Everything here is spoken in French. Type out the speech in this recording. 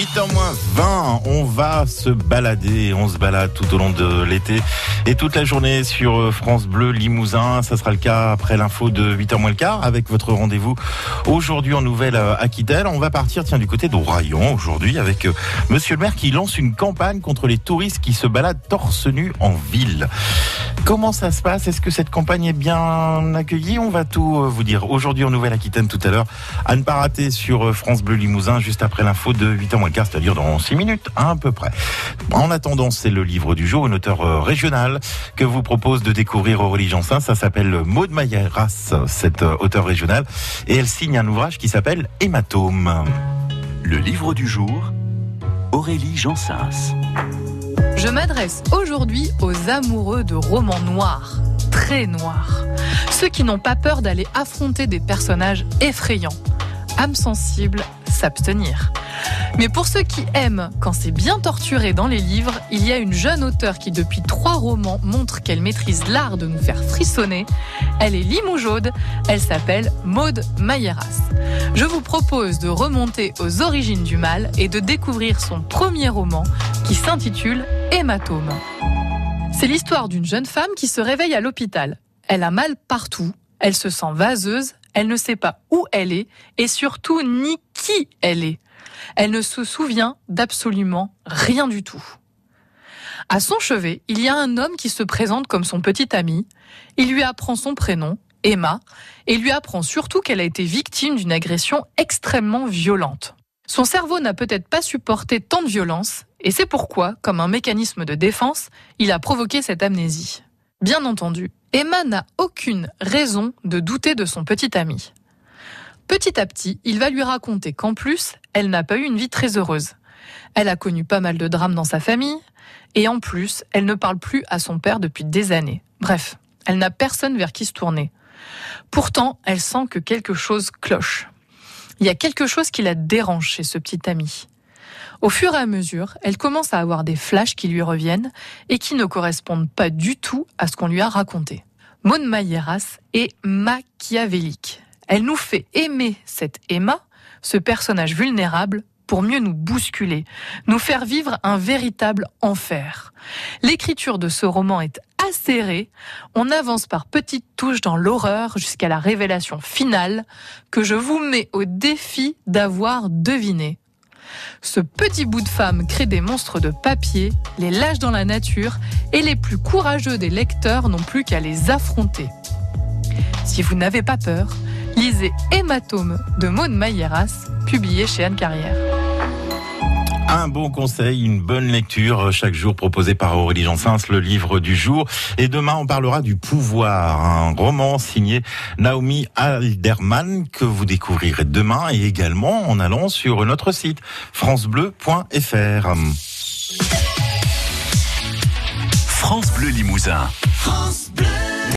8h moins 20, on va se balader, on se balade tout au long de l'été et toute la journée sur euh, France Bleu Limousin. Ça sera le cas après l'info de 8h moins le quart avec votre rendez-vous aujourd'hui en Nouvelle-Aquitaine. On va partir tiens du côté d'Orayon aujourd'hui avec euh, Monsieur le maire qui lance une campagne contre les touristes qui se baladent torse nu en ville. Comment ça se passe? Est-ce que cette campagne est bien accueillie? On va tout euh, vous dire aujourd'hui en Nouvelle-Aquitaine tout à l'heure. À ne pas rater sur France Bleu Limousin juste après l'info de 8h moins le quart, c'est-à-dire dans 6 minutes à peu près. En attendant, c'est le livre du jour, une auteure euh, régionale que vous propose de découvrir Aurélie Jansin. Ça s'appelle Maud Mailleras, cette euh, auteure régionale, et elle signe un ouvrage qui s'appelle Hématome. Le livre du jour, Aurélie Jansens. Je m'adresse aujourd'hui aux amoureux de romans noirs, très noirs. Ceux qui n'ont pas peur d'aller affronter des personnages effrayants. âme sensible, s'abstenir. Mais pour ceux qui aiment quand c'est bien torturé dans les livres, il y a une jeune auteure qui depuis trois romans montre qu'elle maîtrise l'art de nous faire frissonner. Elle est limougeaude, elle s'appelle Maude Mayeras. Je vous propose de remonter aux origines du mal et de découvrir son premier roman qui s'intitule Hématome. C'est l'histoire d'une jeune femme qui se réveille à l'hôpital. Elle a mal partout, elle se sent vaseuse, elle ne sait pas où elle est et surtout ni elle est. Elle ne se souvient d'absolument rien du tout. À son chevet, il y a un homme qui se présente comme son petit ami. Il lui apprend son prénom, Emma, et lui apprend surtout qu'elle a été victime d'une agression extrêmement violente. Son cerveau n'a peut-être pas supporté tant de violence, et c'est pourquoi, comme un mécanisme de défense, il a provoqué cette amnésie. Bien entendu, Emma n'a aucune raison de douter de son petit ami. Petit à petit, il va lui raconter qu'en plus, elle n'a pas eu une vie très heureuse. Elle a connu pas mal de drames dans sa famille, et en plus, elle ne parle plus à son père depuis des années. Bref, elle n'a personne vers qui se tourner. Pourtant, elle sent que quelque chose cloche. Il y a quelque chose qui la dérange chez ce petit ami. Au fur et à mesure, elle commence à avoir des flashs qui lui reviennent et qui ne correspondent pas du tout à ce qu'on lui a raconté. Maud Mailleras est machiavélique. Elle nous fait aimer cette Emma, ce personnage vulnérable, pour mieux nous bousculer, nous faire vivre un véritable enfer. L'écriture de ce roman est acérée, on avance par petites touches dans l'horreur jusqu'à la révélation finale que je vous mets au défi d'avoir deviné. Ce petit bout de femme crée des monstres de papier, les lâche dans la nature, et les plus courageux des lecteurs n'ont plus qu'à les affronter. Si vous n'avez pas peur, lisez Hématome de Maud Mailleras, publié chez Anne Carrière. Un bon conseil, une bonne lecture euh, chaque jour proposé par Aurélie Jansens, le livre du jour. Et demain, on parlera du pouvoir, un roman signé Naomi Alderman que vous découvrirez demain et également en allant sur notre site francebleu.fr. France Bleu Limousin. France Bleu.